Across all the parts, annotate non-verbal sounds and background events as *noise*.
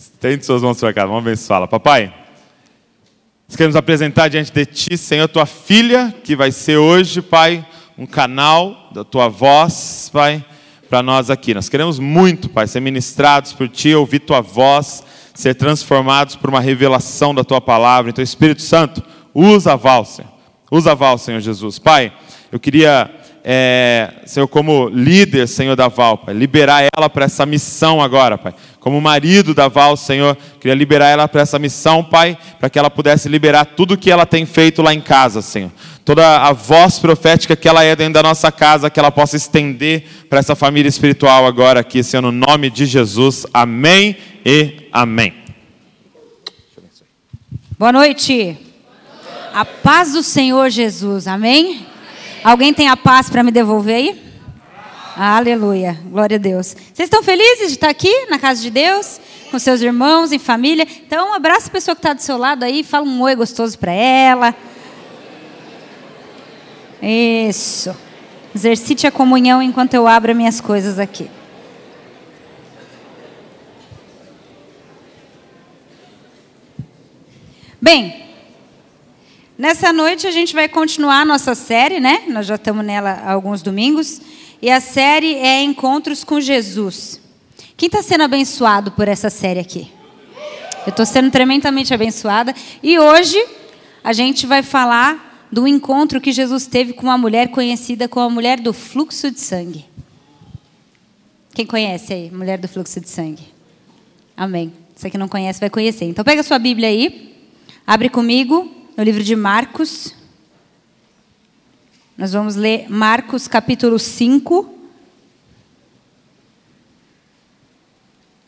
Estende suas mãos para cá, vamos abençoá-la. Papai, nós queremos apresentar diante de Ti, Senhor, tua filha, que vai ser hoje, Pai, um canal da tua voz, Pai, para nós aqui. Nós queremos muito, Pai, ser ministrados por Ti, ouvir tua voz, ser transformados por uma revelação da tua palavra. Então, Espírito Santo, usa a Val, Senhor. Usa a Val, Senhor Jesus. Pai, eu queria é, Senhor, como líder, Senhor, da Val, Pai, liberar ela para essa missão agora, Pai. Como marido da Val, Senhor, queria liberar ela para essa missão, Pai, para que ela pudesse liberar tudo que ela tem feito lá em casa, Senhor. Toda a voz profética que ela é dentro da nossa casa, que ela possa estender para essa família espiritual agora aqui, Senhor, no nome de Jesus. Amém e amém. Boa noite. A paz do Senhor Jesus, amém? Alguém tem a paz para me devolver aí? Aleluia, glória a Deus. Vocês estão felizes de estar aqui na casa de Deus, com seus irmãos, em família? Então, abraço a pessoa que está do seu lado aí, fala um oi gostoso para ela. Isso. Exercite a comunhão enquanto eu abro minhas coisas aqui. Bem, Nessa noite a gente vai continuar a nossa série, né? Nós já estamos nela há alguns domingos. E a série é Encontros com Jesus. Quem está sendo abençoado por essa série aqui? Eu estou sendo tremendamente abençoada. E hoje a gente vai falar do encontro que Jesus teve com uma mulher conhecida como a mulher do fluxo de sangue. Quem conhece aí, mulher do fluxo de sangue? Amém. Você que não conhece vai conhecer. Então pega sua Bíblia aí, abre comigo no livro de Marcos. Nós vamos ler Marcos capítulo 5.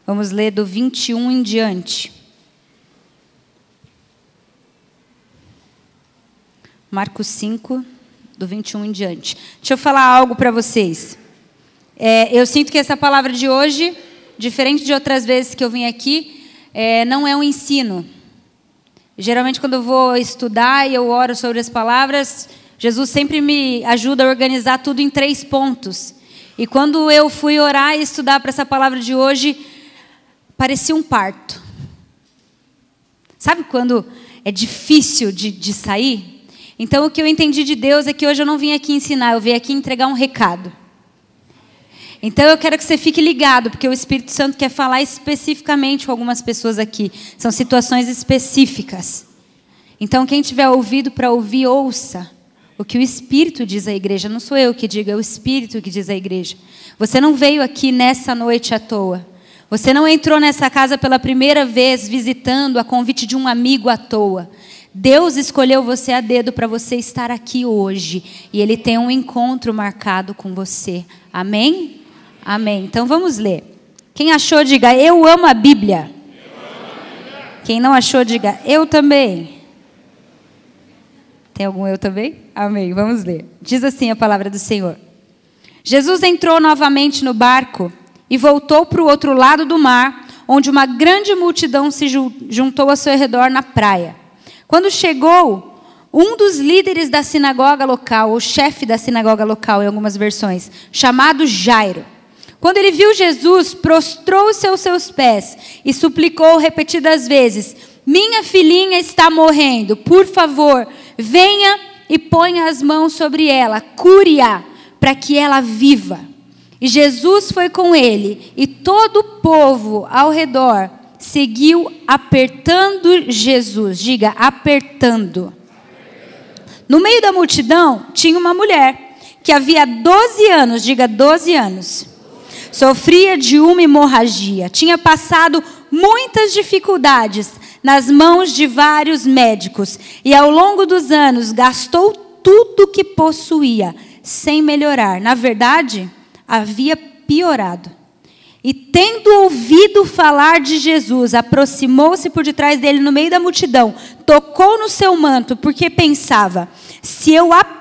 Vamos ler do 21 em diante. Marcos 5, do 21 em diante. Deixa eu falar algo para vocês. É, eu sinto que essa palavra de hoje, diferente de outras vezes que eu vim aqui, é, não é um ensino Geralmente, quando eu vou estudar e eu oro sobre as palavras, Jesus sempre me ajuda a organizar tudo em três pontos. E quando eu fui orar e estudar para essa palavra de hoje, parecia um parto. Sabe quando é difícil de, de sair? Então, o que eu entendi de Deus é que hoje eu não vim aqui ensinar, eu vim aqui entregar um recado. Então eu quero que você fique ligado, porque o Espírito Santo quer falar especificamente com algumas pessoas aqui. São situações específicas. Então quem tiver ouvido para ouvir, ouça o que o Espírito diz à igreja. Não sou eu que digo, é o Espírito que diz à igreja. Você não veio aqui nessa noite à toa. Você não entrou nessa casa pela primeira vez visitando a convite de um amigo à toa. Deus escolheu você a dedo para você estar aqui hoje. E Ele tem um encontro marcado com você. Amém? Amém. Então vamos ler. Quem achou, diga eu amo a Bíblia. Quem não achou, diga eu também. Tem algum eu também? Amém. Vamos ler. Diz assim a palavra do Senhor. Jesus entrou novamente no barco e voltou para o outro lado do mar, onde uma grande multidão se juntou ao seu redor na praia. Quando chegou, um dos líderes da sinagoga local, o chefe da sinagoga local, em algumas versões, chamado Jairo, quando ele viu Jesus, prostrou-se aos seus pés e suplicou repetidas vezes: Minha filhinha está morrendo, por favor, venha e ponha as mãos sobre ela, cure-a, para que ela viva. E Jesus foi com ele, e todo o povo ao redor seguiu apertando Jesus. Diga, apertando. No meio da multidão tinha uma mulher que havia 12 anos, diga 12 anos Sofria de uma hemorragia. Tinha passado muitas dificuldades nas mãos de vários médicos e ao longo dos anos gastou tudo que possuía sem melhorar. Na verdade, havia piorado. E tendo ouvido falar de Jesus, aproximou-se por detrás dele no meio da multidão, tocou no seu manto, porque pensava: se eu apenas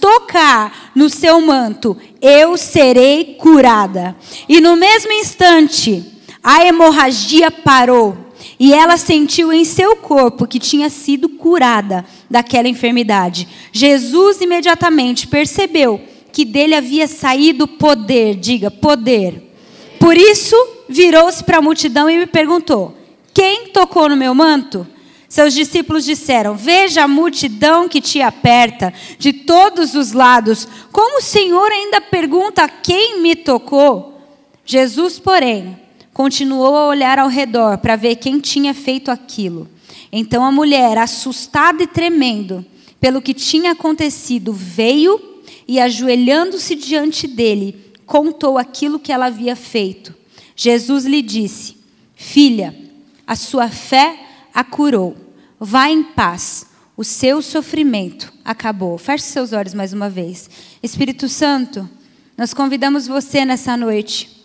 tocar no seu manto, eu serei curada. E no mesmo instante, a hemorragia parou e ela sentiu em seu corpo que tinha sido curada daquela enfermidade. Jesus imediatamente percebeu que dele havia saído poder, diga, poder. Por isso, virou-se para a multidão e me perguntou: Quem tocou no meu manto? Seus discípulos disseram: Veja a multidão que te aperta de todos os lados. Como o Senhor ainda pergunta: Quem me tocou? Jesus, porém, continuou a olhar ao redor para ver quem tinha feito aquilo. Então a mulher, assustada e tremendo pelo que tinha acontecido, veio e, ajoelhando-se diante dele, contou aquilo que ela havia feito. Jesus lhe disse: Filha, a sua fé a curou. Vá em paz. O seu sofrimento acabou. Feche seus olhos mais uma vez. Espírito Santo, nós convidamos você nessa noite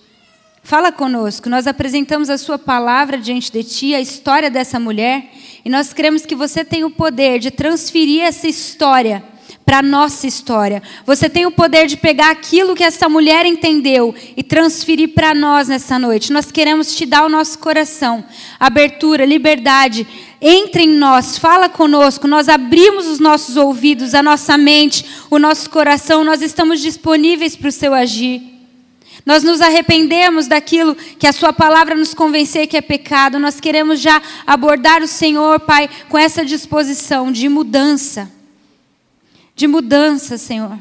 Fala conosco. Nós apresentamos a Sua palavra diante de Ti, a história dessa mulher, e nós cremos que você tem o poder de transferir essa história para a nossa história. Você tem o poder de pegar aquilo que essa mulher entendeu e transferir para nós nessa noite. Nós queremos te dar o nosso coração, abertura, liberdade. Entre em nós, fala conosco. Nós abrimos os nossos ouvidos, a nossa mente, o nosso coração. Nós estamos disponíveis para o seu agir. Nós nos arrependemos daquilo que a Sua palavra nos convencer que é pecado. Nós queremos já abordar o Senhor, Pai, com essa disposição de mudança. De mudança, Senhor.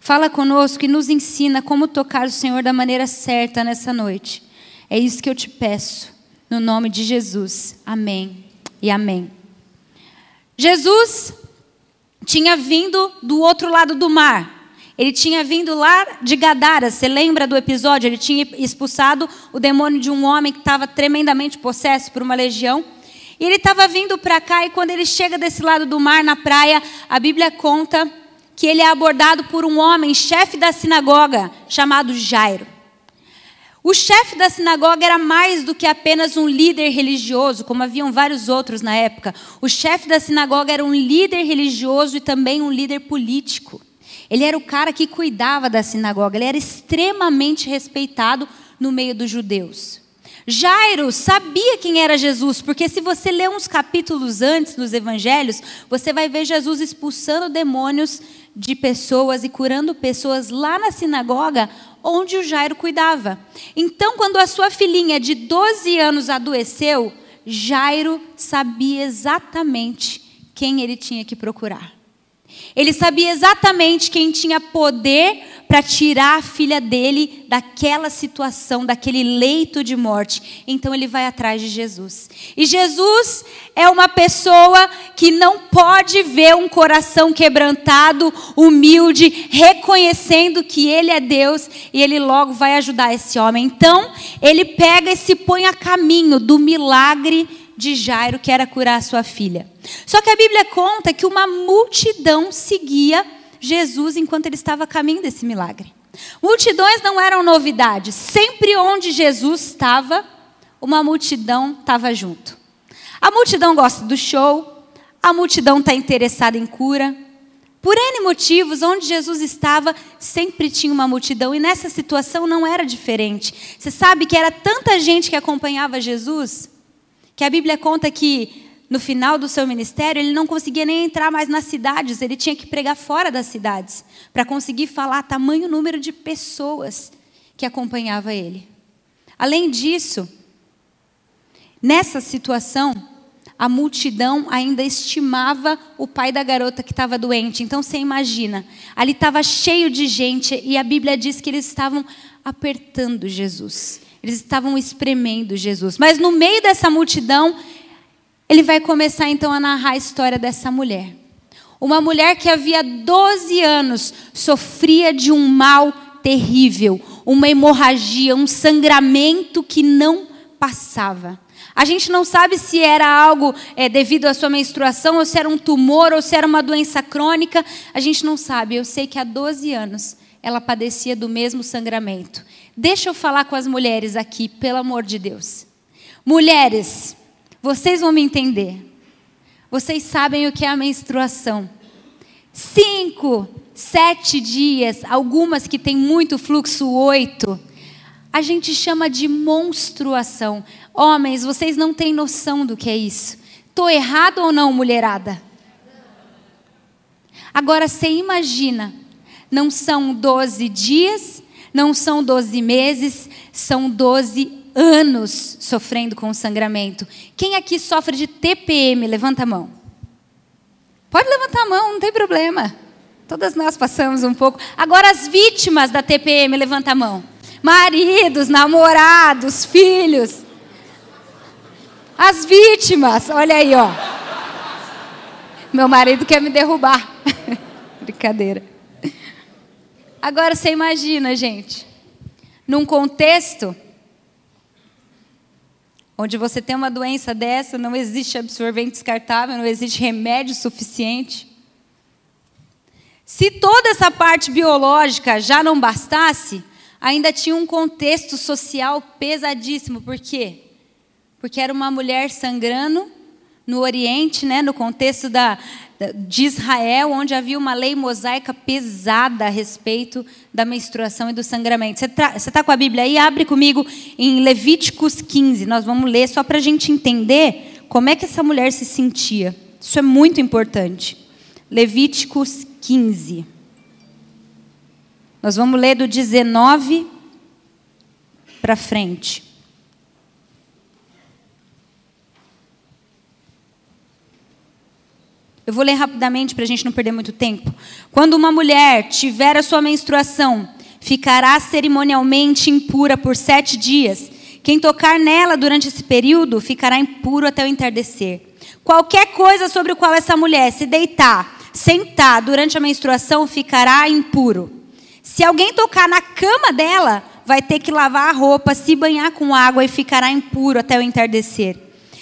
Fala conosco e nos ensina como tocar o Senhor da maneira certa nessa noite. É isso que eu te peço, no nome de Jesus. Amém e amém. Jesus tinha vindo do outro lado do mar. Ele tinha vindo lá de Gadara, você lembra do episódio? Ele tinha expulsado o demônio de um homem que estava tremendamente possesso por uma legião. E ele estava vindo para cá, e quando ele chega desse lado do mar, na praia, a Bíblia conta que ele é abordado por um homem, chefe da sinagoga, chamado Jairo. O chefe da sinagoga era mais do que apenas um líder religioso, como haviam vários outros na época. O chefe da sinagoga era um líder religioso e também um líder político. Ele era o cara que cuidava da sinagoga, ele era extremamente respeitado no meio dos judeus. Jairo sabia quem era Jesus, porque se você ler uns capítulos antes nos evangelhos, você vai ver Jesus expulsando demônios de pessoas e curando pessoas lá na sinagoga onde o Jairo cuidava. Então, quando a sua filhinha de 12 anos adoeceu, Jairo sabia exatamente quem ele tinha que procurar. Ele sabia exatamente quem tinha poder para tirar a filha dele daquela situação, daquele leito de morte. Então ele vai atrás de Jesus. E Jesus é uma pessoa que não pode ver um coração quebrantado, humilde, reconhecendo que ele é Deus e ele logo vai ajudar esse homem. Então ele pega e se põe a caminho do milagre de Jairo, que era curar sua filha. Só que a Bíblia conta que uma multidão seguia Jesus enquanto ele estava a caminho desse milagre. Multidões não eram novidade. Sempre onde Jesus estava, uma multidão estava junto. A multidão gosta do show, a multidão está interessada em cura. Por N motivos, onde Jesus estava, sempre tinha uma multidão, e nessa situação não era diferente. Você sabe que era tanta gente que acompanhava Jesus que a Bíblia conta que no final do seu ministério ele não conseguia nem entrar mais nas cidades, ele tinha que pregar fora das cidades para conseguir falar tamanho número de pessoas que acompanhava ele. Além disso, nessa situação, a multidão ainda estimava o pai da garota que estava doente. Então você imagina, ali estava cheio de gente e a Bíblia diz que eles estavam apertando Jesus. Eles estavam espremendo Jesus. Mas no meio dessa multidão, ele vai começar então a narrar a história dessa mulher. Uma mulher que havia 12 anos sofria de um mal terrível, uma hemorragia, um sangramento que não passava. A gente não sabe se era algo é, devido à sua menstruação, ou se era um tumor, ou se era uma doença crônica. A gente não sabe. Eu sei que há 12 anos ela padecia do mesmo sangramento. Deixa eu falar com as mulheres aqui, pelo amor de Deus. Mulheres, vocês vão me entender. Vocês sabem o que é a menstruação. Cinco, sete dias, algumas que têm muito fluxo, oito. A gente chama de monstruação. Homens, vocês não têm noção do que é isso. Estou errado ou não, mulherada? Agora você imagina, não são 12 dias, Não são 12 meses, são 12 anos sofrendo com sangramento. Quem aqui sofre de TPM? Levanta a mão. Pode levantar a mão, não tem problema. Todas nós passamos um pouco. Agora, as vítimas da TPM, levanta a mão. Maridos, namorados, filhos. As vítimas, olha aí, ó. Meu marido quer me derrubar. *laughs* Brincadeira. Agora você imagina, gente, num contexto onde você tem uma doença dessa, não existe absorvente descartável, não existe remédio suficiente. Se toda essa parte biológica já não bastasse, ainda tinha um contexto social pesadíssimo. Por quê? Porque era uma mulher sangrando no Oriente, né, no contexto da, de Israel, onde havia uma lei mosaica pesada a respeito da menstruação e do sangramento. Você está tá com a Bíblia aí? Abre comigo em Levíticos 15. Nós vamos ler só para a gente entender como é que essa mulher se sentia. Isso é muito importante. Levíticos 15. Nós vamos ler do 19 para frente. Eu vou ler rapidamente para a gente não perder muito tempo. Quando uma mulher tiver a sua menstruação, ficará cerimonialmente impura por sete dias. Quem tocar nela durante esse período ficará impuro até o entardecer. Qualquer coisa sobre o qual essa mulher se deitar, sentar durante a menstruação, ficará impuro. Se alguém tocar na cama dela, vai ter que lavar a roupa, se banhar com água e ficará impuro até o entardecer.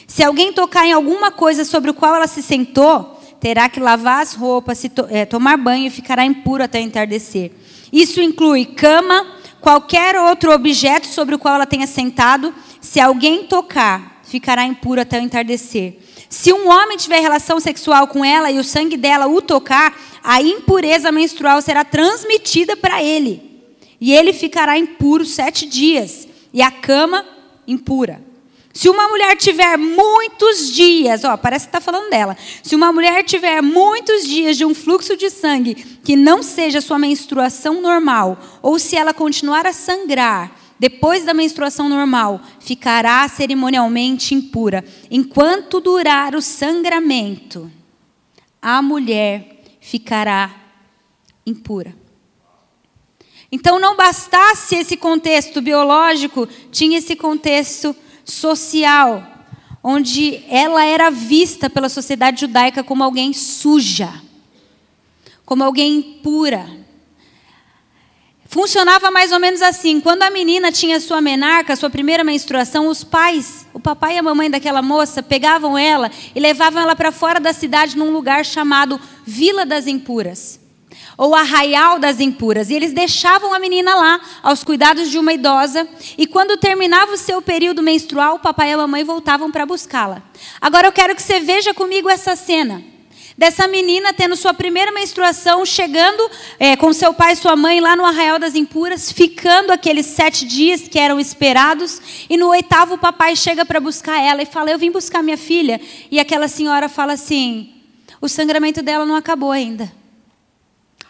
Se alguém tocar em alguma coisa sobre o qual ela se sentou, terá que lavar as roupas, to, é, tomar banho e ficará impuro até entardecer. Isso inclui cama, qualquer outro objeto sobre o qual ela tenha sentado. Se alguém tocar, ficará impuro até o entardecer. Se um homem tiver relação sexual com ela e o sangue dela o tocar, a impureza menstrual será transmitida para ele. E ele ficará impuro sete dias. E a cama impura. Se uma mulher tiver muitos dias, ó, parece que está falando dela. Se uma mulher tiver muitos dias de um fluxo de sangue que não seja sua menstruação normal, ou se ela continuar a sangrar depois da menstruação normal, ficará cerimonialmente impura. Enquanto durar o sangramento, a mulher ficará impura. Então, não bastasse esse contexto biológico, tinha esse contexto social, onde ela era vista pela sociedade judaica como alguém suja, como alguém impura. Funcionava mais ou menos assim: quando a menina tinha sua menarca, sua primeira menstruação, os pais, o papai e a mamãe daquela moça, pegavam ela e levavam ela para fora da cidade num lugar chamado Vila das Impuras ou arraial das impuras. E eles deixavam a menina lá, aos cuidados de uma idosa, e quando terminava o seu período menstrual, o papai e a mamãe voltavam para buscá-la. Agora eu quero que você veja comigo essa cena. Dessa menina tendo sua primeira menstruação, chegando é, com seu pai e sua mãe lá no Arraial das Impuras, ficando aqueles sete dias que eram esperados, e no oitavo o papai chega para buscar ela e fala: Eu vim buscar minha filha. E aquela senhora fala assim: O sangramento dela não acabou ainda.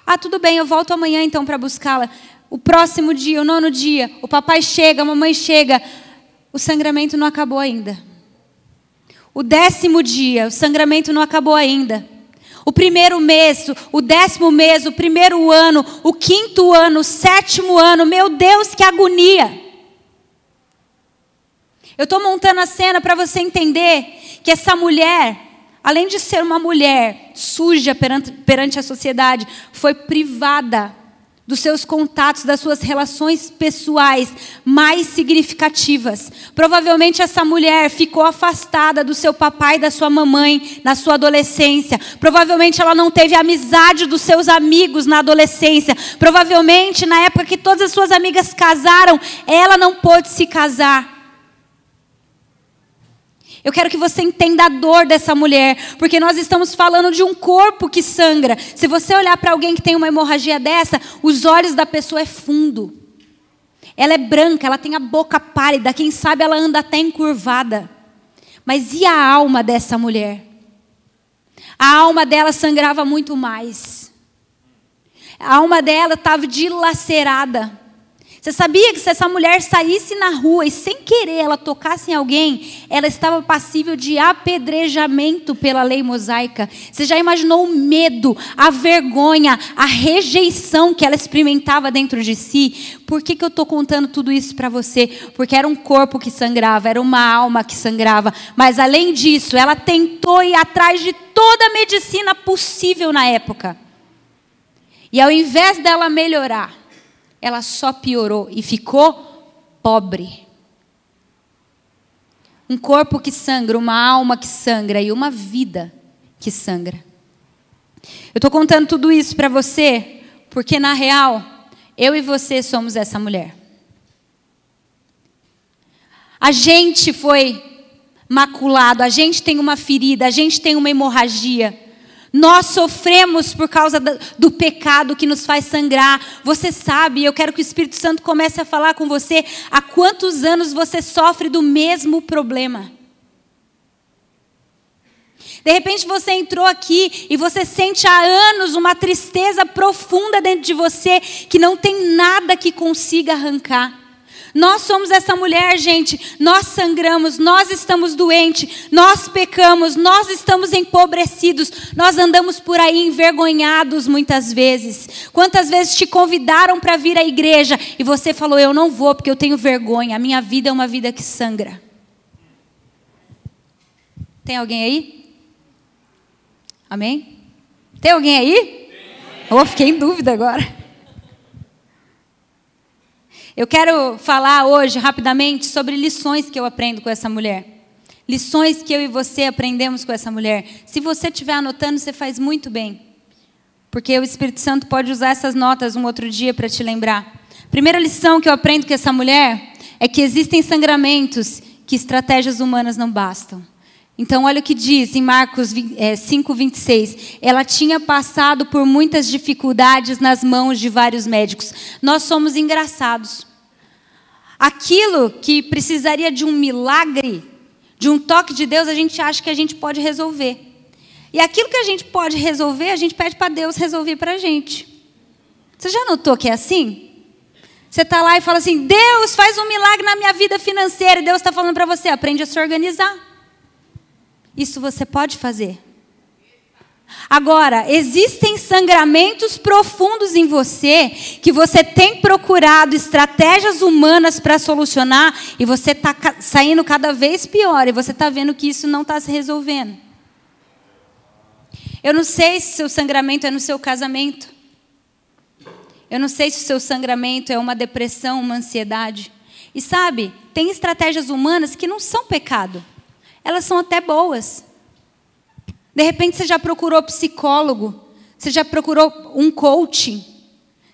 Ah, tudo bem, eu volto amanhã então para buscá-la. O próximo dia, o nono dia, o papai chega, a mamãe chega, o sangramento não acabou ainda. O décimo dia, o sangramento não acabou ainda. O primeiro mês, o décimo mês, o primeiro ano, o quinto ano, o sétimo ano, meu Deus, que agonia! Eu estou montando a cena para você entender que essa mulher, além de ser uma mulher suja perante, perante a sociedade, foi privada dos seus contatos, das suas relações pessoais mais significativas. Provavelmente essa mulher ficou afastada do seu papai e da sua mamãe na sua adolescência. Provavelmente ela não teve amizade dos seus amigos na adolescência. Provavelmente na época que todas as suas amigas casaram, ela não pôde se casar. Eu quero que você entenda a dor dessa mulher, porque nós estamos falando de um corpo que sangra. Se você olhar para alguém que tem uma hemorragia dessa, os olhos da pessoa é fundo. Ela é branca, ela tem a boca pálida, quem sabe ela anda até encurvada. Mas e a alma dessa mulher? A alma dela sangrava muito mais. A alma dela estava dilacerada. Você sabia que se essa mulher saísse na rua e sem querer ela tocasse em alguém, ela estava passível de apedrejamento pela lei mosaica? Você já imaginou o medo, a vergonha, a rejeição que ela experimentava dentro de si? Por que, que eu estou contando tudo isso para você? Porque era um corpo que sangrava, era uma alma que sangrava. Mas além disso, ela tentou ir atrás de toda a medicina possível na época. E ao invés dela melhorar, ela só piorou e ficou pobre. Um corpo que sangra, uma alma que sangra e uma vida que sangra. Eu estou contando tudo isso para você porque, na real, eu e você somos essa mulher. A gente foi maculado, a gente tem uma ferida, a gente tem uma hemorragia. Nós sofremos por causa do pecado que nos faz sangrar. Você sabe, eu quero que o Espírito Santo comece a falar com você há quantos anos você sofre do mesmo problema. De repente você entrou aqui e você sente há anos uma tristeza profunda dentro de você que não tem nada que consiga arrancar. Nós somos essa mulher, gente. Nós sangramos, nós estamos doentes, nós pecamos, nós estamos empobrecidos, nós andamos por aí envergonhados muitas vezes. Quantas vezes te convidaram para vir à igreja e você falou: Eu não vou porque eu tenho vergonha, a minha vida é uma vida que sangra. Tem alguém aí? Amém? Tem alguém aí? Eu oh, fiquei em dúvida agora. Eu quero falar hoje rapidamente sobre lições que eu aprendo com essa mulher. Lições que eu e você aprendemos com essa mulher. Se você estiver anotando, você faz muito bem. Porque o Espírito Santo pode usar essas notas um outro dia para te lembrar. Primeira lição que eu aprendo com essa mulher é que existem sangramentos que estratégias humanas não bastam. Então, olha o que diz em Marcos 5, 26. É, Ela tinha passado por muitas dificuldades nas mãos de vários médicos. Nós somos engraçados. Aquilo que precisaria de um milagre, de um toque de Deus, a gente acha que a gente pode resolver. E aquilo que a gente pode resolver, a gente pede para Deus resolver para a gente. Você já notou que é assim? Você está lá e fala assim: Deus faz um milagre na minha vida financeira. E Deus está falando para você: aprende a se organizar. Isso você pode fazer. Agora, existem sangramentos profundos em você que você tem procurado estratégias humanas para solucionar e você está saindo cada vez pior e você está vendo que isso não está se resolvendo. Eu não sei se seu sangramento é no seu casamento. Eu não sei se o seu sangramento é uma depressão, uma ansiedade. E sabe, tem estratégias humanas que não são pecado elas são até boas. De repente você já procurou psicólogo, você já procurou um coaching.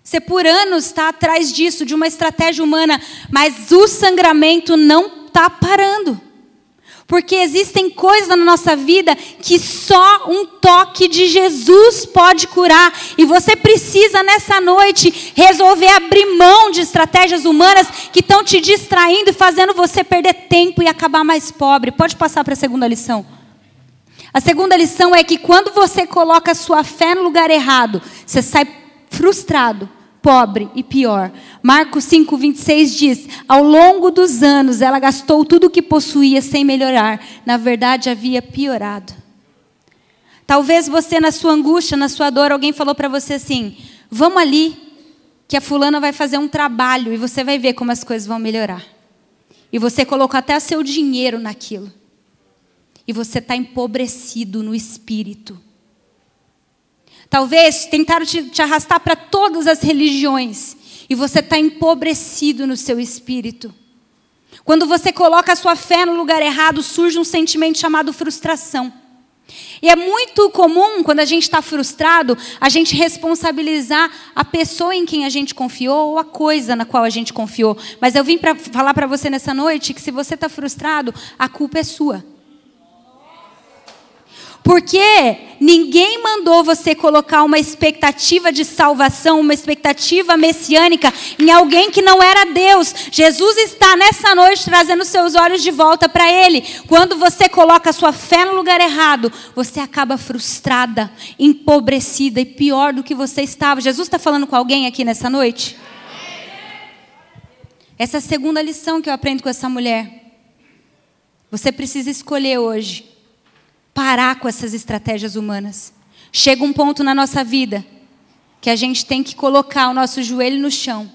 Você por anos está atrás disso, de uma estratégia humana, mas o sangramento não está parando. Porque existem coisas na nossa vida que só um toque de Jesus pode curar. E você precisa, nessa noite, resolver abrir mão de estratégias humanas que estão te distraindo e fazendo você perder tempo e acabar mais pobre. Pode passar para a segunda lição. A segunda lição é que quando você coloca sua fé no lugar errado, você sai frustrado pobre e pior. Marcos 5, 26 diz: Ao longo dos anos ela gastou tudo o que possuía sem melhorar. Na verdade, havia piorado. Talvez você, na sua angústia, na sua dor, alguém falou para você assim: Vamos ali, que a fulana vai fazer um trabalho e você vai ver como as coisas vão melhorar. E você colocou até seu dinheiro naquilo. E você está empobrecido no espírito. Talvez tentaram te, te arrastar para todas as religiões e você está empobrecido no seu espírito. Quando você coloca a sua fé no lugar errado, surge um sentimento chamado frustração. E é muito comum, quando a gente está frustrado, a gente responsabilizar a pessoa em quem a gente confiou ou a coisa na qual a gente confiou. Mas eu vim para falar para você nessa noite que se você está frustrado, a culpa é sua. Porque ninguém mandou você colocar uma expectativa de salvação, uma expectativa messiânica em alguém que não era Deus. Jesus está nessa noite trazendo seus olhos de volta para Ele. Quando você coloca a sua fé no lugar errado, você acaba frustrada, empobrecida e pior do que você estava. Jesus está falando com alguém aqui nessa noite? Essa é a segunda lição que eu aprendo com essa mulher. Você precisa escolher hoje parar com essas estratégias humanas. Chega um ponto na nossa vida que a gente tem que colocar o nosso joelho no chão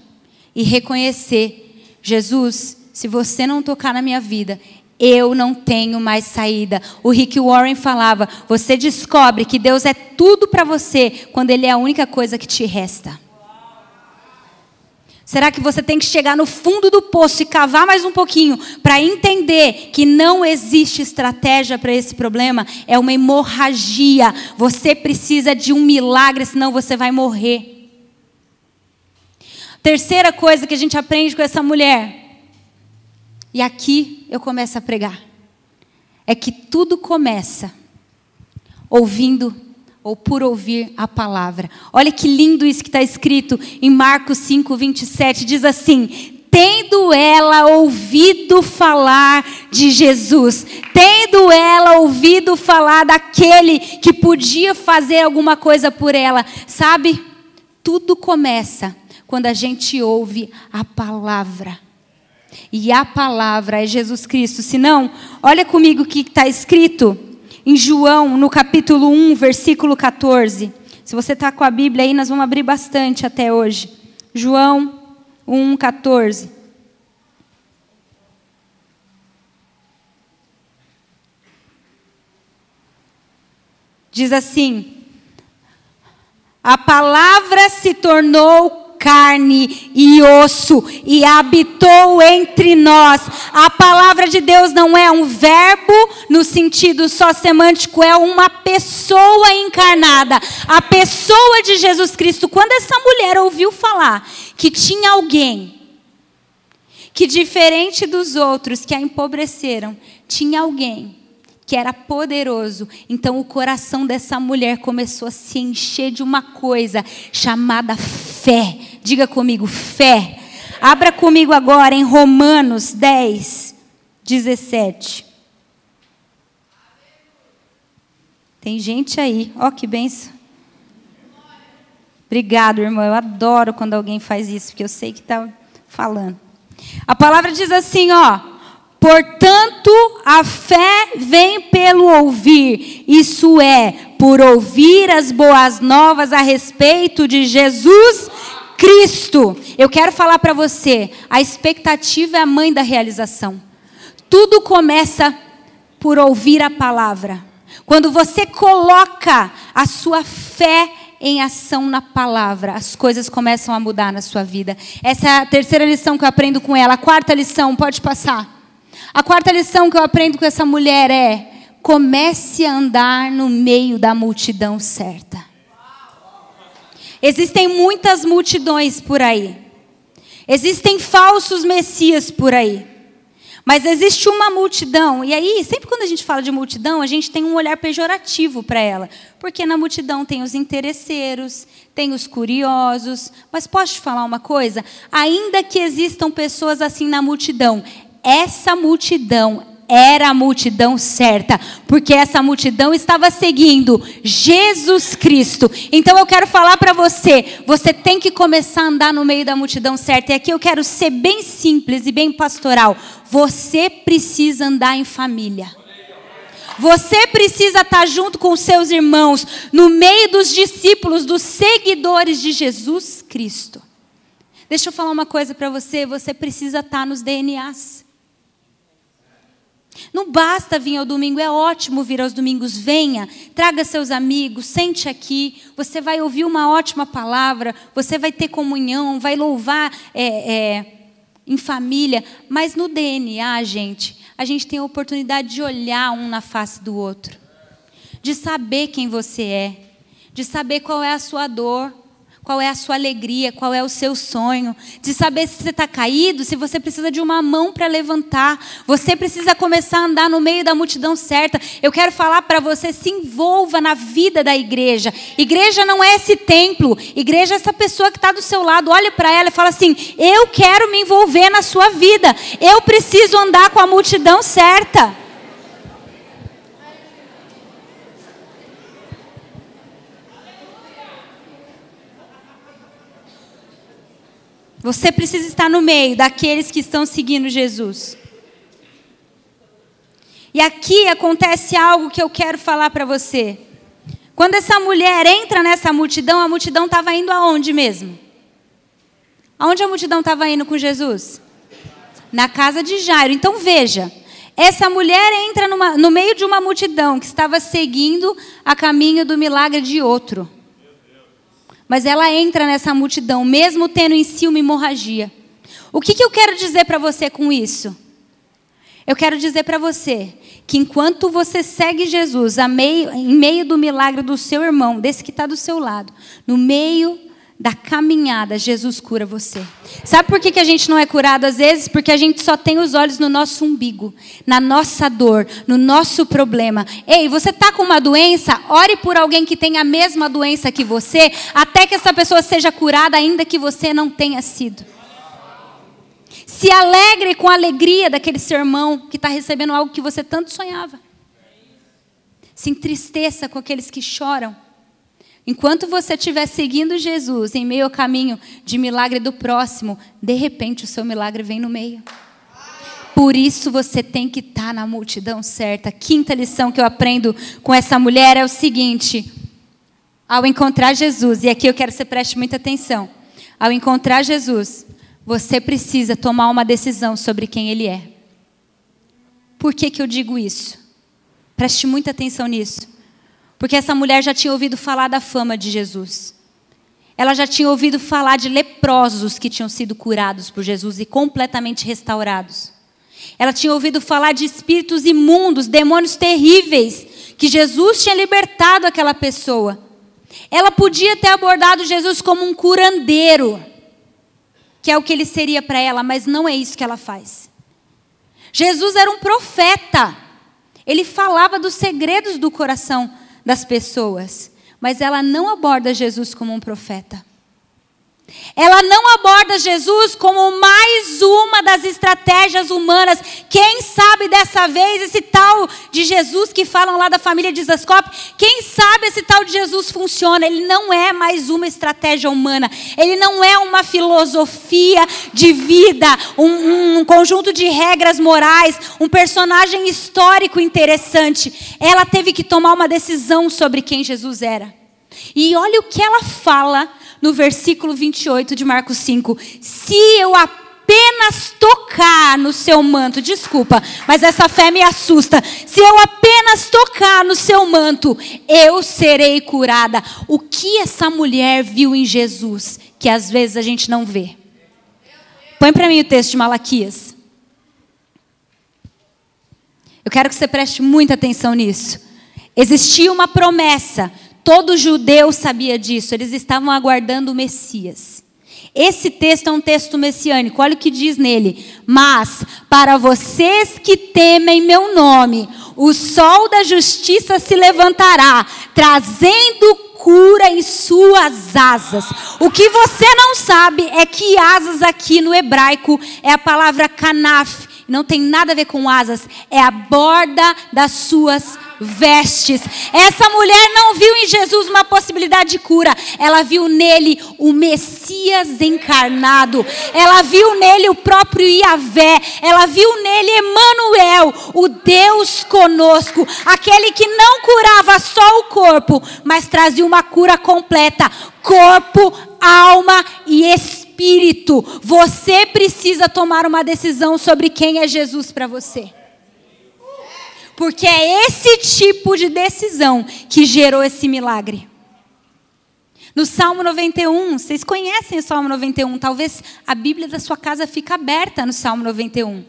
e reconhecer: Jesus, se você não tocar na minha vida, eu não tenho mais saída. O Rick Warren falava: você descobre que Deus é tudo para você quando Ele é a única coisa que te resta. Será que você tem que chegar no fundo do poço e cavar mais um pouquinho para entender que não existe estratégia para esse problema? É uma hemorragia. Você precisa de um milagre, senão você vai morrer. Terceira coisa que a gente aprende com essa mulher, e aqui eu começo a pregar, é que tudo começa ouvindo ou por ouvir a palavra. Olha que lindo isso que está escrito em Marcos 5, 27. Diz assim: Tendo ela ouvido falar de Jesus, tendo ela ouvido falar daquele que podia fazer alguma coisa por ela, sabe? Tudo começa quando a gente ouve a palavra. E a palavra é Jesus Cristo. Se não, olha comigo o que está escrito em João, no capítulo 1, versículo 14. Se você está com a Bíblia aí, nós vamos abrir bastante até hoje. João 1, 14. Diz assim: A palavra se tornou carne e osso e habitou entre nós. A palavra de Deus não é um verbo no sentido só semântico, é uma pessoa encarnada. A pessoa de Jesus Cristo. Quando essa mulher ouviu falar que tinha alguém que, diferente dos outros que a empobreceram, tinha alguém que era poderoso. Então o coração dessa mulher começou a se encher de uma coisa chamada fé. Diga comigo, fé. Abra comigo agora em Romanos 10, 17. Tem gente aí, ó que benção. Obrigado, irmão. Eu adoro quando alguém faz isso, porque eu sei que está falando. A palavra diz assim, ó. Portanto, a fé vem pelo ouvir, isso é, por ouvir as boas novas a respeito de Jesus Cristo. Eu quero falar para você, a expectativa é a mãe da realização. Tudo começa por ouvir a palavra. Quando você coloca a sua fé em ação na palavra, as coisas começam a mudar na sua vida. Essa é a terceira lição que eu aprendo com ela. A quarta lição, pode passar. A quarta lição que eu aprendo com essa mulher é: comece a andar no meio da multidão certa. Existem muitas multidões por aí. Existem falsos messias por aí. Mas existe uma multidão, e aí, sempre quando a gente fala de multidão, a gente tem um olhar pejorativo para ela. Porque na multidão tem os interesseiros, tem os curiosos. Mas posso te falar uma coisa? Ainda que existam pessoas assim na multidão, essa multidão era a multidão certa, porque essa multidão estava seguindo Jesus Cristo. Então eu quero falar para você, você tem que começar a andar no meio da multidão certa. E aqui eu quero ser bem simples e bem pastoral. Você precisa andar em família. Você precisa estar junto com seus irmãos, no meio dos discípulos, dos seguidores de Jesus Cristo. Deixa eu falar uma coisa para você, você precisa estar nos DNAs. Não basta vir ao domingo, é ótimo vir aos domingos. Venha, traga seus amigos, sente aqui. Você vai ouvir uma ótima palavra, você vai ter comunhão, vai louvar é, é, em família. Mas no DNA, gente, a gente tem a oportunidade de olhar um na face do outro, de saber quem você é, de saber qual é a sua dor qual é a sua alegria, qual é o seu sonho, de saber se você está caído, se você precisa de uma mão para levantar, você precisa começar a andar no meio da multidão certa. Eu quero falar para você, se envolva na vida da igreja. Igreja não é esse templo, igreja é essa pessoa que está do seu lado, olhe para ela e fala assim: eu quero me envolver na sua vida, eu preciso andar com a multidão certa. Você precisa estar no meio daqueles que estão seguindo Jesus. E aqui acontece algo que eu quero falar para você. Quando essa mulher entra nessa multidão, a multidão estava indo aonde mesmo? Aonde a multidão estava indo com Jesus? Na casa de Jairo. Então veja, essa mulher entra numa, no meio de uma multidão que estava seguindo a caminho do milagre de outro. Mas ela entra nessa multidão, mesmo tendo em si uma hemorragia. O que, que eu quero dizer para você com isso? Eu quero dizer para você que enquanto você segue Jesus meio, em meio do milagre do seu irmão, desse que está do seu lado, no meio da caminhada, Jesus cura você. Sabe por que, a gente não é curado às vezes? Porque a gente só tem os olhos no nosso umbigo, na nossa dor, no nosso problema. Ei, você está com uma doença? Ore por alguém que tem a mesma doença que você, até que essa pessoa seja curada, ainda que você não tenha sido. Se alegre com a alegria daquele seu irmão que está recebendo algo que você tanto sonhava. Se entristeça com aqueles que choram. Enquanto você estiver seguindo Jesus em meio ao caminho de milagre do próximo, de repente o seu milagre vem no meio. Por isso você tem que estar na multidão certa. quinta lição que eu aprendo com essa mulher é o seguinte: ao encontrar Jesus, e aqui eu quero que você preste muita atenção, ao encontrar Jesus, você precisa tomar uma decisão sobre quem Ele é. Por que, que eu digo isso? Preste muita atenção nisso. Porque essa mulher já tinha ouvido falar da fama de Jesus. Ela já tinha ouvido falar de leprosos que tinham sido curados por Jesus e completamente restaurados. Ela tinha ouvido falar de espíritos imundos, demônios terríveis, que Jesus tinha libertado aquela pessoa. Ela podia ter abordado Jesus como um curandeiro, que é o que ele seria para ela, mas não é isso que ela faz. Jesus era um profeta. Ele falava dos segredos do coração das pessoas, mas ela não aborda Jesus como um profeta. Ela não aborda Jesus como mais uma das estratégias humanas. Quem sabe dessa vez esse tal de Jesus que falam lá da família de Zascope, quem sabe esse tal de Jesus funciona? Ele não é mais uma estratégia humana. Ele não é uma filosofia de vida, um, um conjunto de regras morais, um personagem histórico interessante. Ela teve que tomar uma decisão sobre quem Jesus era. E olha o que ela fala no versículo 28 de Marcos 5. Se eu apenas tocar no seu manto, desculpa, mas essa fé me assusta. Se eu apenas tocar no seu manto, eu serei curada. O que essa mulher viu em Jesus que às vezes a gente não vê? Põe para mim o texto de Malaquias. Eu quero que você preste muita atenção nisso. Existia uma promessa Todo judeu sabia disso, eles estavam aguardando o Messias. Esse texto é um texto messiânico, olha o que diz nele. Mas, para vocês que temem meu nome, o sol da justiça se levantará, trazendo cura em suas asas. O que você não sabe é que asas aqui no hebraico é a palavra kanaf, não tem nada a ver com asas, é a borda das suas vestes. Essa mulher não viu em Jesus uma possibilidade de cura, ela viu nele o Messias encarnado, ela viu nele o próprio Iavé, ela viu nele Emanuel, o Deus conosco, aquele que não curava só o corpo, mas trazia uma cura completa, corpo, alma e espírito. Você precisa tomar uma decisão sobre quem é Jesus para você. Porque é esse tipo de decisão que gerou esse milagre. No Salmo 91, vocês conhecem o Salmo 91, talvez a Bíblia da sua casa fique aberta no Salmo 91.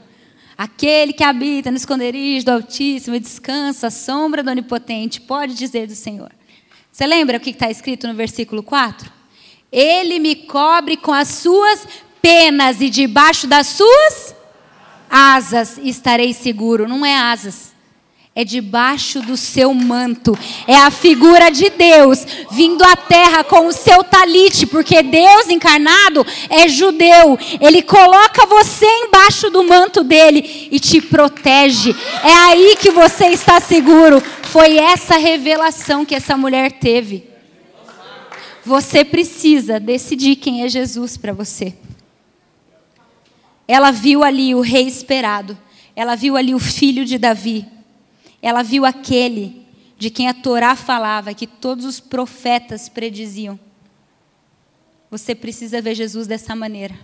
Aquele que habita no esconderijo do Altíssimo e descansa à sombra do Onipotente, pode dizer do Senhor. Você lembra o que está escrito no versículo 4? Ele me cobre com as suas penas e debaixo das suas asas estarei seguro. Não é asas, é debaixo do seu manto. É a figura de Deus vindo à terra com o seu talite, porque Deus encarnado é judeu. Ele coloca você embaixo do manto dele e te protege. É aí que você está seguro. Foi essa revelação que essa mulher teve. Você precisa decidir quem é Jesus para você. ela viu ali o rei esperado, ela viu ali o filho de Davi, ela viu aquele de quem a Torá falava, que todos os profetas prediziam. Você precisa ver Jesus dessa maneira.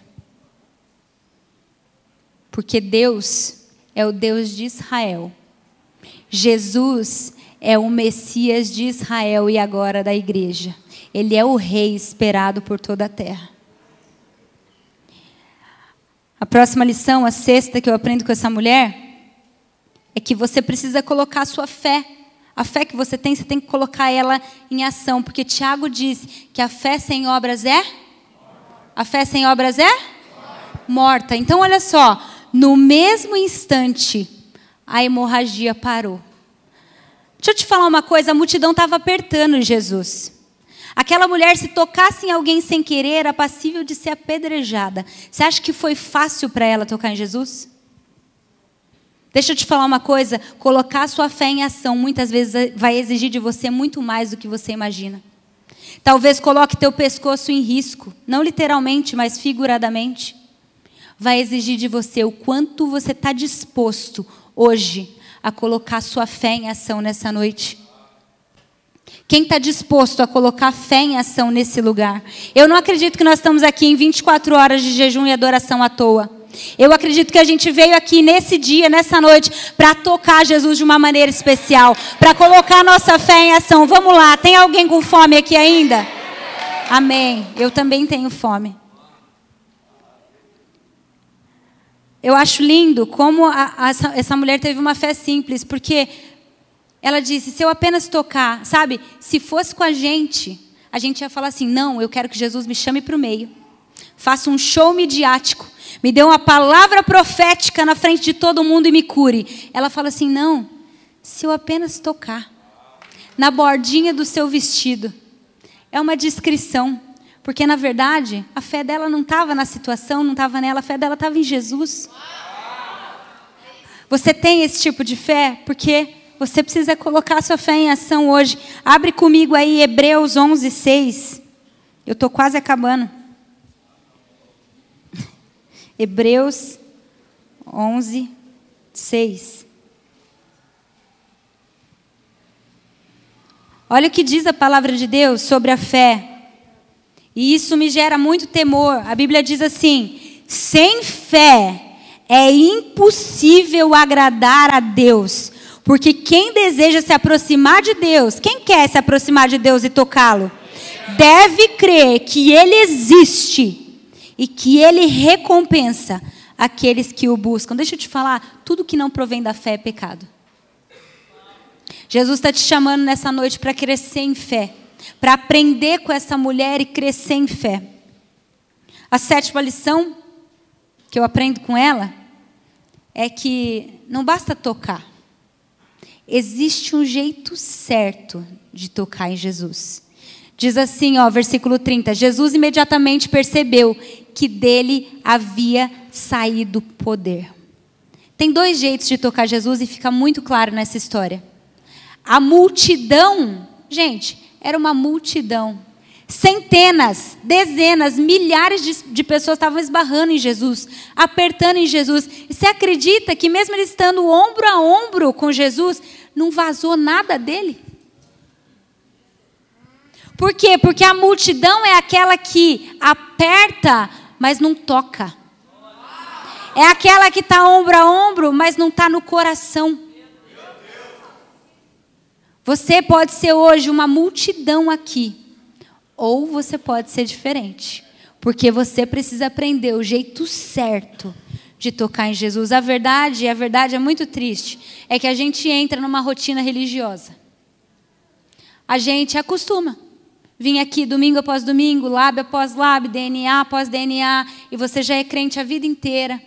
Porque Deus é o Deus de Israel. Jesus é o Messias de Israel e agora da igreja. Ele é o rei esperado por toda a terra. A próxima lição, a sexta que eu aprendo com essa mulher, é que você precisa colocar a sua fé. A fé que você tem, você tem que colocar ela em ação, porque Tiago diz que a fé sem obras é? A fé sem obras é? Morta. Então, olha só, no mesmo instante, a hemorragia parou. Deixa eu te falar uma coisa: a multidão estava apertando Jesus. Aquela mulher, se tocasse em alguém sem querer, era passível de ser apedrejada. Você acha que foi fácil para ela tocar em Jesus? Deixa eu te falar uma coisa: colocar sua fé em ação muitas vezes vai exigir de você muito mais do que você imagina. Talvez coloque teu pescoço em risco, não literalmente, mas figuradamente vai exigir de você o quanto você está disposto hoje a colocar sua fé em ação nessa noite. Quem está disposto a colocar fé em ação nesse lugar? Eu não acredito que nós estamos aqui em 24 horas de jejum e adoração à toa. Eu acredito que a gente veio aqui nesse dia, nessa noite, para tocar Jesus de uma maneira especial, para colocar nossa fé em ação. Vamos lá, tem alguém com fome aqui ainda? Amém. Eu também tenho fome. Eu acho lindo como a, a, essa, essa mulher teve uma fé simples, porque ela disse: se eu apenas tocar, sabe, se fosse com a gente, a gente ia falar assim: não, eu quero que Jesus me chame para o meio, faça um show midiático, me dê uma palavra profética na frente de todo mundo e me cure. Ela fala assim: não, se eu apenas tocar, na bordinha do seu vestido, é uma descrição. Porque, na verdade, a fé dela não estava na situação, não estava nela, a fé dela estava em Jesus. Você tem esse tipo de fé porque você precisa colocar sua fé em ação hoje. Abre comigo aí Hebreus 11, 6. Eu estou quase acabando. Hebreus 11, 6. Olha o que diz a palavra de Deus sobre a fé. E isso me gera muito temor. A Bíblia diz assim: sem fé é impossível agradar a Deus. Porque quem deseja se aproximar de Deus, quem quer se aproximar de Deus e tocá-lo, deve crer que Ele existe e que Ele recompensa aqueles que o buscam. Deixa eu te falar: tudo que não provém da fé é pecado. Jesus está te chamando nessa noite para crescer em fé para aprender com essa mulher e crescer em fé. A sétima lição que eu aprendo com ela é que não basta tocar. Existe um jeito certo de tocar em Jesus. Diz assim, ó, versículo 30. Jesus imediatamente percebeu que dele havia saído poder. Tem dois jeitos de tocar Jesus e fica muito claro nessa história. A multidão, gente, era uma multidão. Centenas, dezenas, milhares de, de, pessoas estavam esbarrando em Jesus, apertando em Jesus. E você acredita que, mesmo ele estando ombro a ombro com Jesus, não vazou nada dele? Por quê? Porque a multidão é aquela que aperta, mas não toca. É aquela que está ombro a ombro, mas não está no coração. Você pode ser hoje uma multidão aqui, ou você pode ser diferente, porque você precisa aprender o jeito certo de tocar em Jesus. A verdade, a verdade é muito triste, é que a gente entra numa rotina religiosa. A gente acostuma. Vim aqui domingo após domingo, lábio após lábio, DNA após DNA, e você já é crente a vida inteira.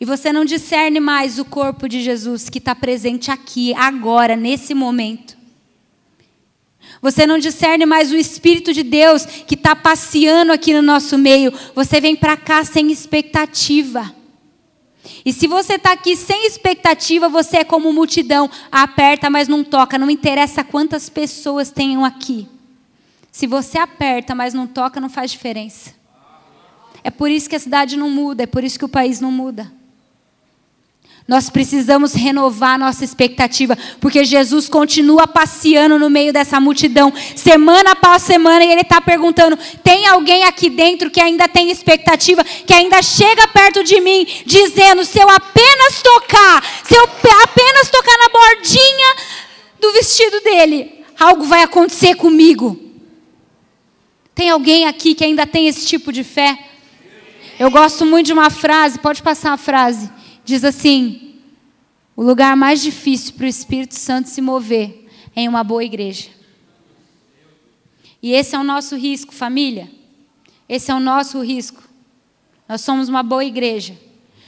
E você não discerne mais o corpo de Jesus que está presente aqui, agora, nesse momento. Você não discerne mais o Espírito de Deus que está passeando aqui no nosso meio. Você vem para cá sem expectativa. E se você está aqui sem expectativa, você é como multidão, aperta, mas não toca. Não interessa quantas pessoas tenham aqui. Se você aperta, mas não toca, não faz diferença. É por isso que a cidade não muda, é por isso que o país não muda. Nós precisamos renovar nossa expectativa, porque Jesus continua passeando no meio dessa multidão, semana após semana, e Ele está perguntando: tem alguém aqui dentro que ainda tem expectativa, que ainda chega perto de mim, dizendo: se eu apenas tocar, se eu apenas tocar na bordinha do vestido dele, algo vai acontecer comigo. Tem alguém aqui que ainda tem esse tipo de fé? Eu gosto muito de uma frase, pode passar a frase. Diz assim: o lugar mais difícil para o Espírito Santo se mover é em uma boa igreja. E esse é o nosso risco, família. Esse é o nosso risco. Nós somos uma boa igreja.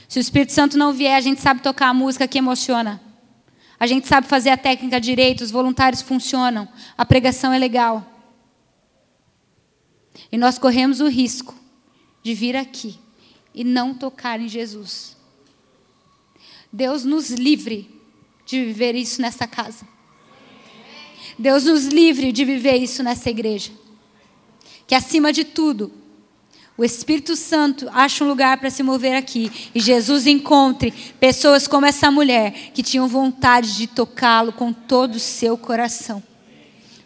Se o Espírito Santo não vier, a gente sabe tocar a música que emociona. A gente sabe fazer a técnica direito, os voluntários funcionam, a pregação é legal. E nós corremos o risco de vir aqui e não tocar em Jesus. Deus nos livre de viver isso nessa casa. Deus nos livre de viver isso nessa igreja. Que acima de tudo, o Espírito Santo ache um lugar para se mover aqui e Jesus encontre pessoas como essa mulher que tinham vontade de tocá-lo com todo o seu coração.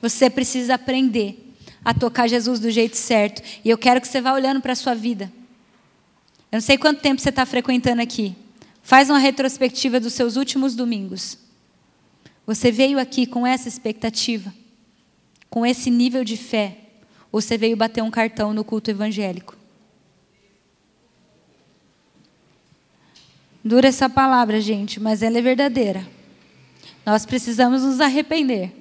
Você precisa aprender a tocar Jesus do jeito certo. E eu quero que você vá olhando para a sua vida. Eu não sei quanto tempo você está frequentando aqui. Faz uma retrospectiva dos seus últimos domingos. Você veio aqui com essa expectativa, com esse nível de fé, ou você veio bater um cartão no culto evangélico? Dura essa palavra, gente, mas ela é verdadeira. Nós precisamos nos arrepender.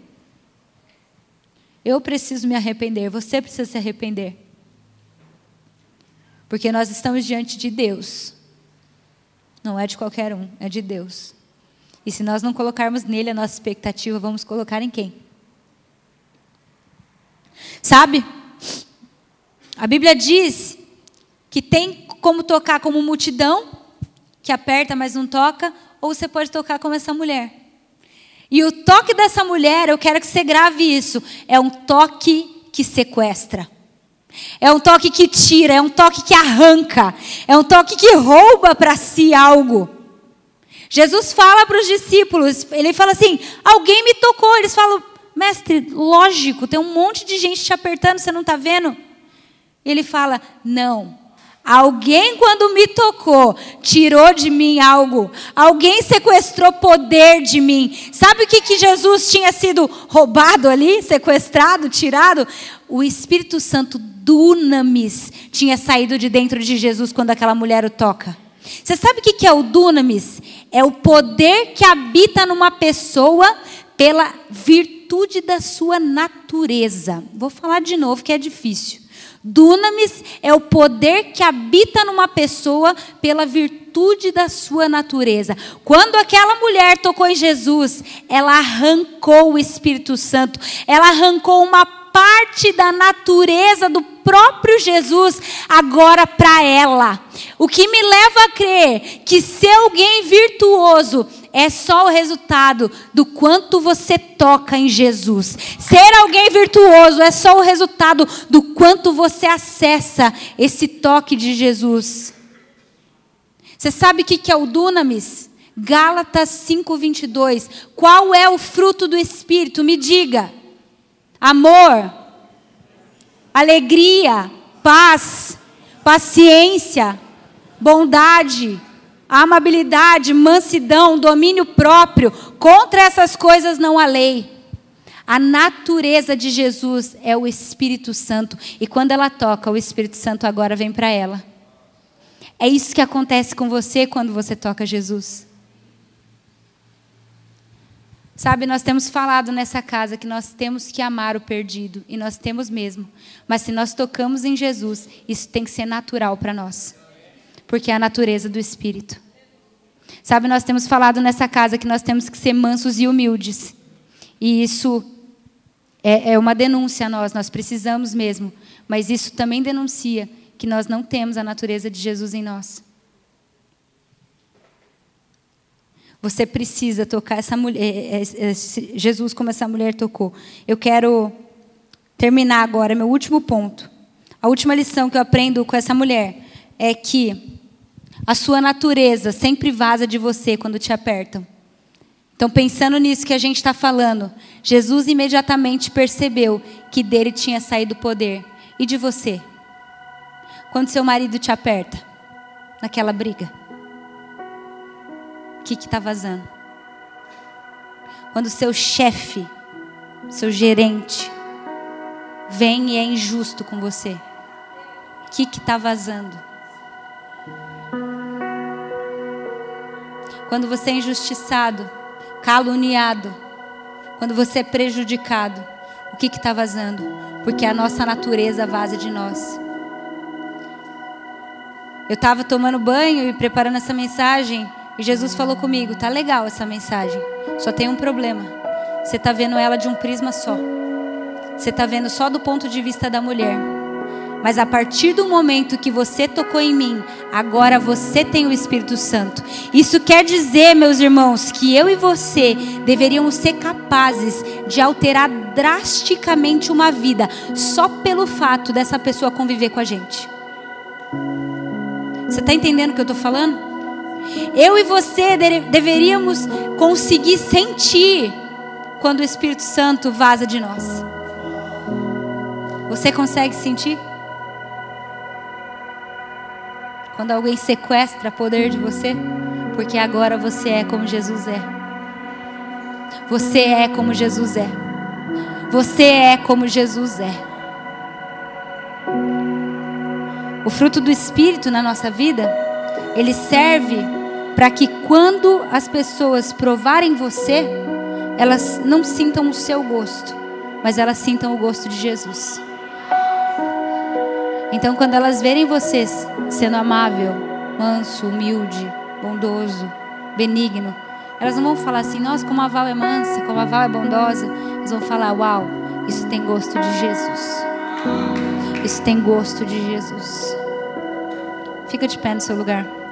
Eu preciso me arrepender, você precisa se arrepender. Porque nós estamos diante de Deus. Não é de qualquer um, é de Deus. E se nós não colocarmos nele a nossa expectativa, vamos colocar em quem? Sabe? A Bíblia diz que tem como tocar como multidão, que aperta, mas não toca, ou você pode tocar como essa mulher. E o toque dessa mulher, eu quero que você grave isso, é um toque que sequestra. É um toque que tira, é um toque que arranca, é um toque que rouba para si algo. Jesus fala para os discípulos, ele fala assim: alguém me tocou. Eles falam, mestre, lógico, tem um monte de gente te apertando, você não está vendo? Ele fala: não, Alguém, quando me tocou, tirou de mim algo. Alguém sequestrou poder de mim. Sabe o que, que Jesus tinha sido roubado ali, sequestrado, tirado? O Espírito Santo dunamis tinha saído de dentro de Jesus quando aquela mulher o toca. Você sabe o que, que é o dunamis? É o poder que habita numa pessoa pela virtude da sua natureza. Vou falar de novo que é difícil. Dunamis é o poder que habita numa pessoa pela virtude da sua natureza. Quando aquela mulher tocou em Jesus, ela arrancou o Espírito Santo, ela arrancou uma parte da natureza do próprio Jesus agora para ela. O que me leva a crer que ser alguém virtuoso é só o resultado do quanto você toca em Jesus. Ser alguém virtuoso é só o resultado do quanto você acessa esse toque de Jesus. Você sabe o que é o dunamis? Gálatas 5:22. Qual é o fruto do espírito? Me diga. Amor, alegria, paz, paciência, bondade, amabilidade, mansidão, domínio próprio. Contra essas coisas não há lei. A natureza de Jesus é o Espírito Santo. E quando ela toca, o Espírito Santo agora vem para ela. É isso que acontece com você quando você toca Jesus. Sabe, nós temos falado nessa casa que nós temos que amar o perdido, e nós temos mesmo. Mas se nós tocamos em Jesus, isso tem que ser natural para nós porque é a natureza do Espírito. Sabe, nós temos falado nessa casa que nós temos que ser mansos e humildes. E isso é, é uma denúncia a nós, nós precisamos mesmo. Mas isso também denuncia que nós não temos a natureza de Jesus em nós. Você precisa tocar essa mulher, é, é, Jesus como essa mulher tocou. Eu quero terminar agora meu último ponto. A última lição que eu aprendo com essa mulher é que a sua natureza sempre vaza de você quando te apertam. Então, pensando nisso que a gente está falando, Jesus imediatamente percebeu que dele tinha saído o poder. E de você? Quando seu marido te aperta, naquela briga, que está vazando? Quando seu chefe, seu gerente, vem e é injusto com você, o que está vazando? Quando você é injustiçado, caluniado, quando você é prejudicado, o que está vazando? Porque a nossa natureza vaza de nós. Eu estava tomando banho e preparando essa mensagem e Jesus falou comigo: tá legal essa mensagem, só tem um problema. Você está vendo ela de um prisma só. Você está vendo só do ponto de vista da mulher. Mas a partir do momento que você tocou em mim, agora você tem o Espírito Santo. Isso quer dizer, meus irmãos, que eu e você deveríamos ser capazes de alterar drasticamente uma vida só pelo fato dessa pessoa conviver com a gente. Você está entendendo o que eu estou falando? Eu e você deveríamos conseguir sentir quando o Espírito Santo vaza de nós. Você consegue sentir? Quando alguém sequestra poder de você, porque agora você é como Jesus é. Você é como Jesus é. Você é como Jesus é. O fruto do Espírito na nossa vida, ele serve para que quando as pessoas provarem você, elas não sintam o seu gosto, mas elas sintam o gosto de Jesus. Então, quando elas verem vocês sendo amável, manso, humilde, bondoso, benigno, elas não vão falar assim, nossa, como a Val é mansa, como a Val é bondosa. Elas vão falar, uau, isso tem gosto de Jesus. Isso tem gosto de Jesus. Fica de pé no seu lugar.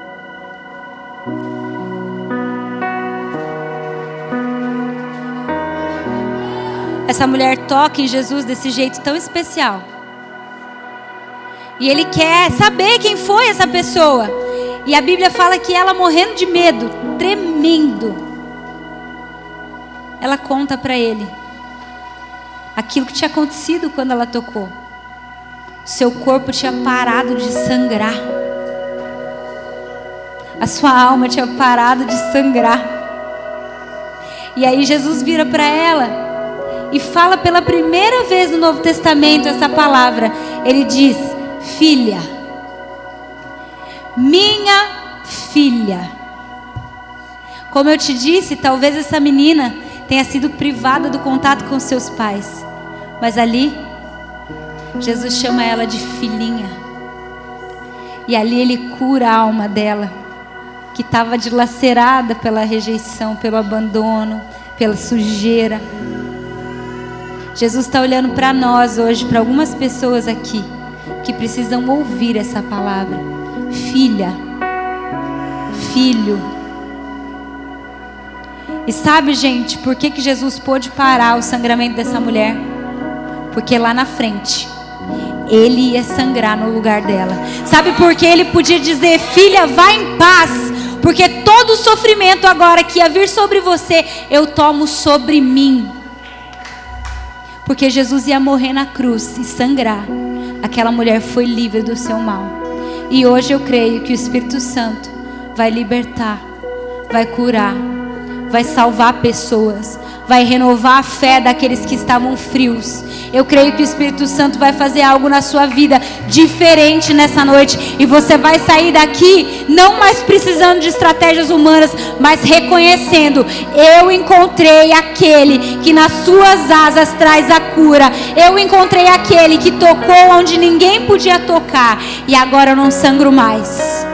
Essa mulher toca em Jesus desse jeito tão especial. E ele quer saber quem foi essa pessoa. E a Bíblia fala que ela morrendo de medo, tremendo, ela conta para ele aquilo que tinha acontecido quando ela tocou. Seu corpo tinha parado de sangrar. A sua alma tinha parado de sangrar. E aí Jesus vira para ela e fala pela primeira vez no Novo Testamento essa palavra. Ele diz: filha. Minha filha. Como eu te disse, talvez essa menina tenha sido privada do contato com seus pais. Mas ali, Jesus chama ela de filhinha. E ali ele cura a alma dela, que estava dilacerada pela rejeição, pelo abandono, pela sujeira. Jesus está olhando para nós hoje, para algumas pessoas aqui que precisam ouvir essa palavra. Filha, filho. E sabe, gente, por que, que Jesus pôde parar o sangramento dessa mulher? Porque lá na frente, ele ia sangrar no lugar dela. Sabe por que ele podia dizer, filha, vá em paz? Porque todo o sofrimento agora que ia vir sobre você, eu tomo sobre mim. Porque Jesus ia morrer na cruz e sangrar aquela mulher foi livre do seu mal. E hoje eu creio que o Espírito Santo vai libertar, vai curar, vai salvar pessoas, vai renovar a fé daqueles que estavam frios. Eu creio que o Espírito Santo vai fazer algo na sua vida diferente nessa noite e você vai sair daqui não mais precisando de estratégias humanas, mas reconhecendo: eu encontrei aquele que nas suas asas traz a cura. Eu encontrei aquele que tocou onde ninguém podia tocar e agora eu não sangro mais.